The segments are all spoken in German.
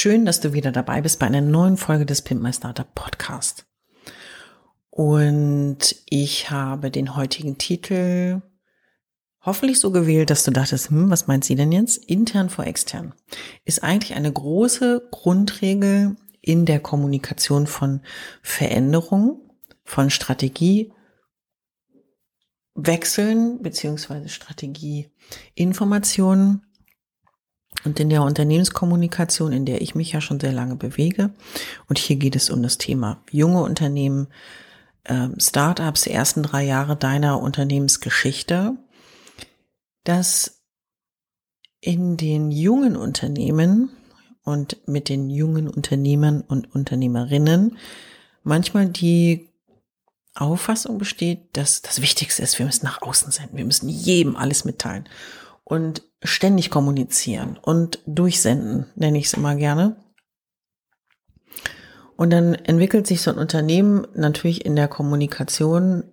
Schön, dass du wieder dabei bist bei einer neuen Folge des Pimp My Startup Podcast. Und ich habe den heutigen Titel hoffentlich so gewählt, dass du dachtest, hm, was meint sie denn jetzt? Intern vor extern ist eigentlich eine große Grundregel in der Kommunikation von Veränderungen, von Strategie, Wechseln beziehungsweise Strategieinformationen und in der Unternehmenskommunikation, in der ich mich ja schon sehr lange bewege. Und hier geht es um das Thema junge Unternehmen, ähm, Startups, die ersten drei Jahre deiner Unternehmensgeschichte. Dass in den jungen Unternehmen und mit den jungen Unternehmern und Unternehmerinnen manchmal die Auffassung besteht, dass das Wichtigste ist, wir müssen nach außen senden, wir müssen jedem alles mitteilen und ständig kommunizieren und durchsenden, nenne ich es immer gerne. Und dann entwickelt sich so ein Unternehmen natürlich in der Kommunikation,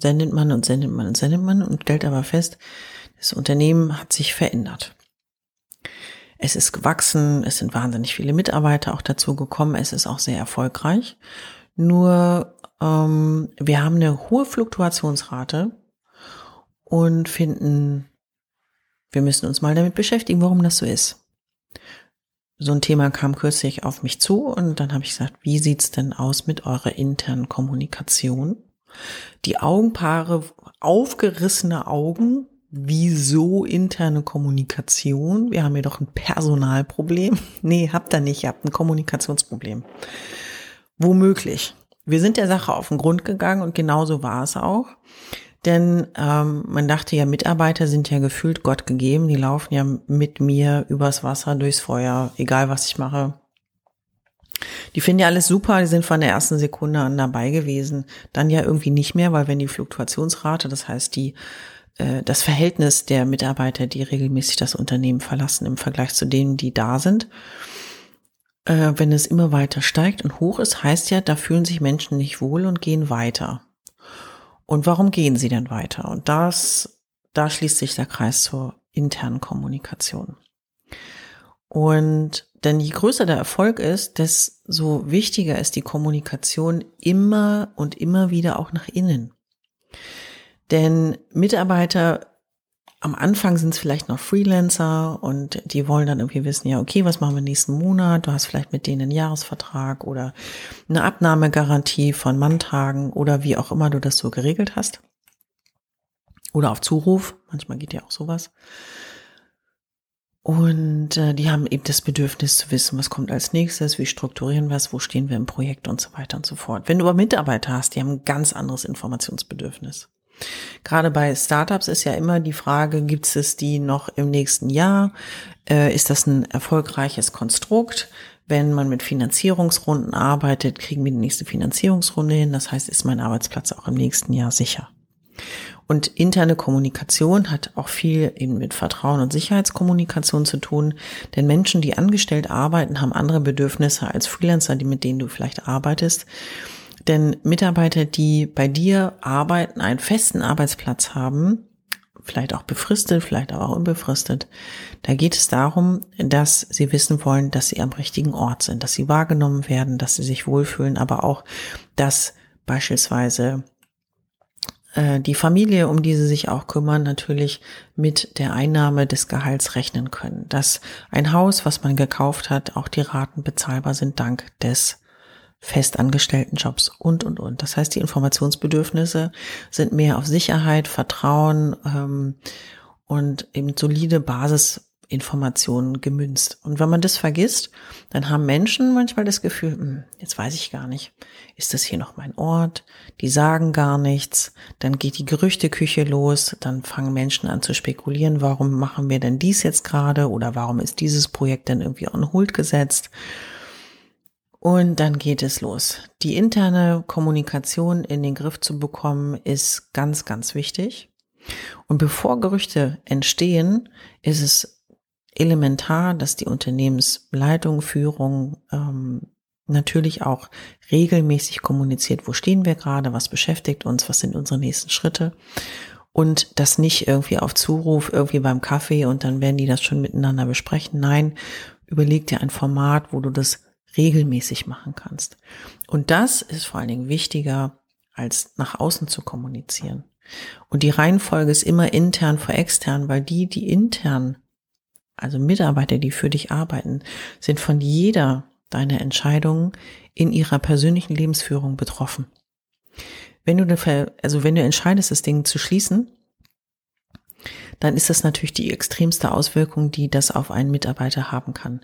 sendet man und sendet man und sendet man und stellt aber fest, das Unternehmen hat sich verändert. Es ist gewachsen, es sind wahnsinnig viele Mitarbeiter auch dazu gekommen, es ist auch sehr erfolgreich. Nur ähm, wir haben eine hohe Fluktuationsrate und finden, wir müssen uns mal damit beschäftigen, warum das so ist. So ein Thema kam kürzlich auf mich zu und dann habe ich gesagt, wie sieht's denn aus mit eurer internen Kommunikation? Die Augenpaare, aufgerissene Augen, wieso interne Kommunikation? Wir haben ja doch ein Personalproblem. Nee, habt ihr nicht, ihr habt ein Kommunikationsproblem. Womöglich. Wir sind der Sache auf den Grund gegangen und genauso war es auch. Denn ähm, man dachte ja, Mitarbeiter sind ja gefühlt Gott gegeben. Die laufen ja mit mir übers Wasser, durchs Feuer, egal was ich mache. Die finden ja alles super, die sind von der ersten Sekunde an dabei gewesen. Dann ja irgendwie nicht mehr, weil wenn die Fluktuationsrate, das heißt die äh, das Verhältnis der Mitarbeiter, die regelmäßig das Unternehmen verlassen im Vergleich zu denen, die da sind. Äh, wenn es immer weiter steigt und hoch ist, heißt ja, da fühlen sich Menschen nicht wohl und gehen weiter. Und warum gehen sie denn weiter? Und das, da schließt sich der Kreis zur internen Kommunikation. Und denn je größer der Erfolg ist, desto wichtiger ist die Kommunikation immer und immer wieder auch nach innen. Denn Mitarbeiter am Anfang sind es vielleicht noch Freelancer und die wollen dann irgendwie wissen, ja, okay, was machen wir nächsten Monat? Du hast vielleicht mit denen einen Jahresvertrag oder eine Abnahmegarantie von Manntagen oder wie auch immer du das so geregelt hast. Oder auf Zuruf, manchmal geht ja auch sowas. Und äh, die haben eben das Bedürfnis zu wissen, was kommt als nächstes, wie strukturieren wir es, wo stehen wir im Projekt und so weiter und so fort. Wenn du aber Mitarbeiter hast, die haben ein ganz anderes Informationsbedürfnis. Gerade bei Startups ist ja immer die Frage, gibt es die noch im nächsten Jahr? Äh, ist das ein erfolgreiches Konstrukt? Wenn man mit Finanzierungsrunden arbeitet, kriegen wir die nächste Finanzierungsrunde hin. Das heißt, ist mein Arbeitsplatz auch im nächsten Jahr sicher. Und interne Kommunikation hat auch viel eben mit Vertrauen und Sicherheitskommunikation zu tun. Denn Menschen, die angestellt arbeiten, haben andere Bedürfnisse als Freelancer, die mit denen du vielleicht arbeitest. Denn Mitarbeiter, die bei dir arbeiten, einen festen Arbeitsplatz haben, vielleicht auch befristet, vielleicht aber auch unbefristet, da geht es darum, dass sie wissen wollen, dass sie am richtigen Ort sind, dass sie wahrgenommen werden, dass sie sich wohlfühlen, aber auch, dass beispielsweise äh, die Familie, um die sie sich auch kümmern, natürlich mit der Einnahme des Gehalts rechnen können. Dass ein Haus, was man gekauft hat, auch die Raten bezahlbar sind dank des festangestellten Jobs und, und, und. Das heißt, die Informationsbedürfnisse sind mehr auf Sicherheit, Vertrauen ähm, und eben solide Basisinformationen gemünzt. Und wenn man das vergisst, dann haben Menschen manchmal das Gefühl, hm, jetzt weiß ich gar nicht, ist das hier noch mein Ort? Die sagen gar nichts. Dann geht die Gerüchteküche los. Dann fangen Menschen an zu spekulieren, warum machen wir denn dies jetzt gerade oder warum ist dieses Projekt denn irgendwie on hold gesetzt? Und dann geht es los. Die interne Kommunikation in den Griff zu bekommen, ist ganz, ganz wichtig. Und bevor Gerüchte entstehen, ist es elementar, dass die Unternehmensleitung, Führung ähm, natürlich auch regelmäßig kommuniziert, wo stehen wir gerade, was beschäftigt uns, was sind unsere nächsten Schritte. Und das nicht irgendwie auf Zuruf, irgendwie beim Kaffee und dann werden die das schon miteinander besprechen. Nein, überleg dir ein Format, wo du das regelmäßig machen kannst. Und das ist vor allen Dingen wichtiger, als nach außen zu kommunizieren. Und die Reihenfolge ist immer intern vor extern, weil die, die intern, also Mitarbeiter, die für dich arbeiten, sind von jeder deiner Entscheidungen in ihrer persönlichen Lebensführung betroffen. Wenn du, also wenn du entscheidest, das Ding zu schließen, dann ist das natürlich die extremste Auswirkung, die das auf einen Mitarbeiter haben kann.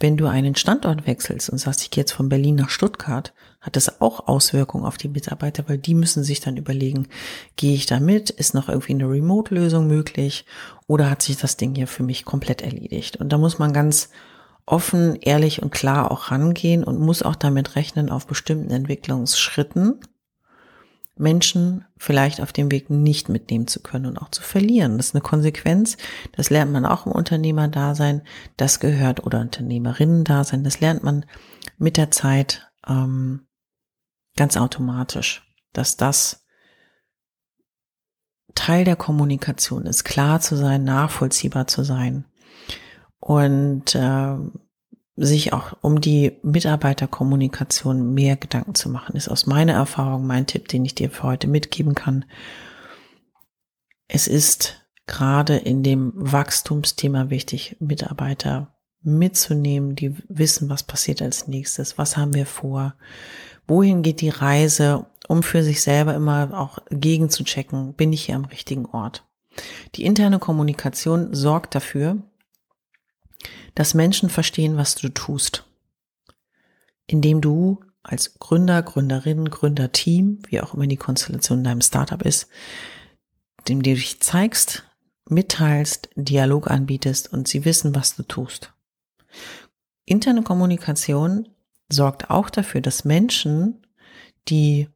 Wenn du einen Standort wechselst und sagst, ich gehe jetzt von Berlin nach Stuttgart, hat das auch Auswirkungen auf die Mitarbeiter, weil die müssen sich dann überlegen, gehe ich da mit, ist noch irgendwie eine Remote-Lösung möglich oder hat sich das Ding hier für mich komplett erledigt? Und da muss man ganz offen, ehrlich und klar auch rangehen und muss auch damit rechnen, auf bestimmten Entwicklungsschritten Menschen vielleicht auf dem Weg nicht mitnehmen zu können und auch zu verlieren. Das ist eine Konsequenz. Das lernt man auch im Unternehmerdasein. Das gehört oder Unternehmerinnen-Dasein. Das lernt man mit der Zeit ähm, ganz automatisch, dass das Teil der Kommunikation ist, klar zu sein, nachvollziehbar zu sein und äh, sich auch um die Mitarbeiterkommunikation mehr Gedanken zu machen, ist aus meiner Erfahrung mein Tipp, den ich dir für heute mitgeben kann. Es ist gerade in dem Wachstumsthema wichtig, Mitarbeiter mitzunehmen, die wissen, was passiert als nächstes, was haben wir vor, wohin geht die Reise, um für sich selber immer auch gegen zu checken, bin ich hier am richtigen Ort. Die interne Kommunikation sorgt dafür, dass Menschen verstehen, was du tust. Indem du als Gründer, Gründerin, Gründerteam, wie auch immer die Konstellation in deinem Startup ist, dem du dich zeigst, mitteilst, Dialog anbietest und sie wissen, was du tust. Interne Kommunikation sorgt auch dafür, dass Menschen, die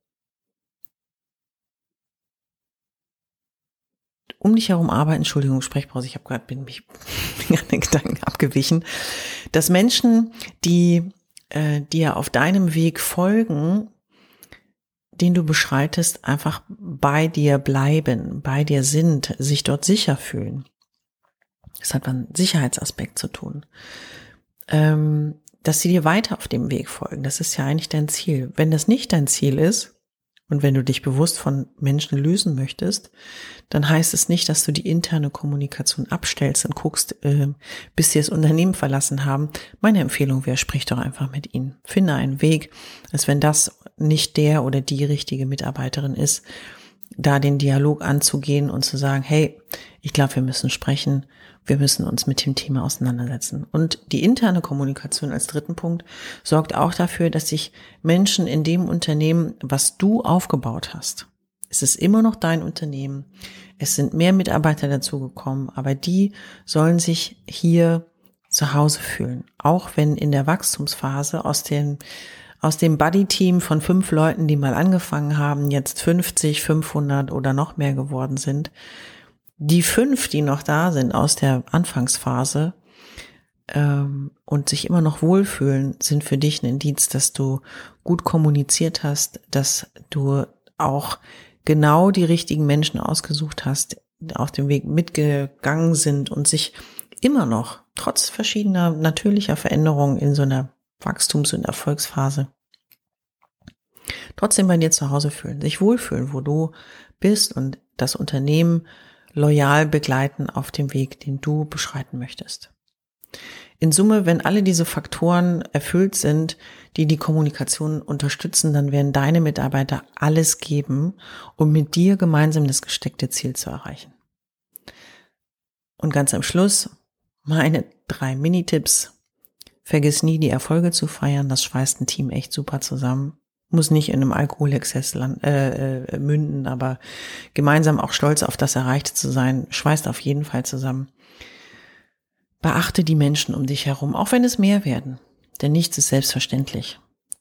um dich herum arbeiten, Entschuldigung, Sprechpause, ich habe gerade bin mich an den Gedanken abgewichen, dass Menschen, die äh, dir auf deinem Weg folgen, den du beschreitest, einfach bei dir bleiben, bei dir sind, sich dort sicher fühlen. Das hat einen Sicherheitsaspekt zu tun. Ähm, dass sie dir weiter auf dem Weg folgen, das ist ja eigentlich dein Ziel. Wenn das nicht dein Ziel ist, und wenn du dich bewusst von Menschen lösen möchtest, dann heißt es nicht, dass du die interne Kommunikation abstellst und guckst, äh, bis sie das Unternehmen verlassen haben. Meine Empfehlung wäre, sprich doch einfach mit ihnen. Finde einen Weg, als wenn das nicht der oder die richtige Mitarbeiterin ist, da den Dialog anzugehen und zu sagen, hey, ich glaube, wir müssen sprechen wir müssen uns mit dem Thema auseinandersetzen. Und die interne Kommunikation als dritten Punkt sorgt auch dafür, dass sich Menschen in dem Unternehmen, was du aufgebaut hast, es ist immer noch dein Unternehmen, es sind mehr Mitarbeiter dazugekommen, aber die sollen sich hier zu Hause fühlen. Auch wenn in der Wachstumsphase aus den aus dem Buddy-Team von fünf Leuten, die mal angefangen haben, jetzt 50, 500 oder noch mehr geworden sind, die fünf, die noch da sind aus der Anfangsphase ähm, und sich immer noch wohlfühlen, sind für dich ein Indiz, dass du gut kommuniziert hast, dass du auch genau die richtigen Menschen ausgesucht hast, auf dem Weg mitgegangen sind und sich immer noch, trotz verschiedener natürlicher Veränderungen in so einer Wachstums- und Erfolgsphase, trotzdem bei dir zu Hause fühlen, sich wohlfühlen, wo du bist und das Unternehmen loyal begleiten auf dem Weg, den du beschreiten möchtest. In Summe, wenn alle diese Faktoren erfüllt sind, die die Kommunikation unterstützen, dann werden deine Mitarbeiter alles geben, um mit dir gemeinsam das gesteckte Ziel zu erreichen. Und ganz am Schluss meine drei Mini-Tipps. Vergiss nie, die Erfolge zu feiern. Das schweißt ein Team echt super zusammen. Muss nicht in einem Alkoholexzess äh, äh, münden, aber gemeinsam auch stolz auf das Erreichte zu sein, schweißt auf jeden Fall zusammen. Beachte die Menschen um dich herum, auch wenn es mehr werden. Denn nichts ist selbstverständlich.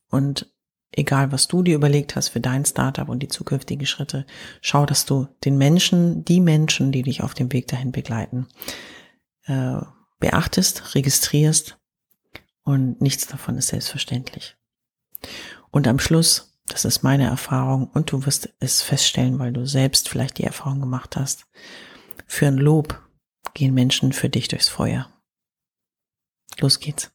Und egal was du dir überlegt hast für dein Startup und die zukünftigen Schritte, schau, dass du den Menschen, die Menschen, die dich auf dem Weg dahin begleiten, äh, beachtest, registrierst und nichts davon ist selbstverständlich. Und am Schluss, das ist meine Erfahrung und du wirst es feststellen, weil du selbst vielleicht die Erfahrung gemacht hast, für ein Lob gehen Menschen für dich durchs Feuer. Los geht's.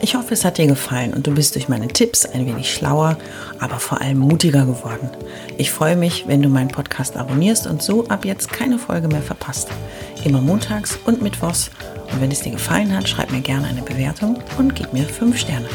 Ich hoffe, es hat dir gefallen und du bist durch meine Tipps ein wenig schlauer, aber vor allem mutiger geworden. Ich freue mich, wenn du meinen Podcast abonnierst und so ab jetzt keine Folge mehr verpasst. Immer montags und mittwochs. Und wenn es dir gefallen hat, schreib mir gerne eine Bewertung und gib mir 5 Sterne.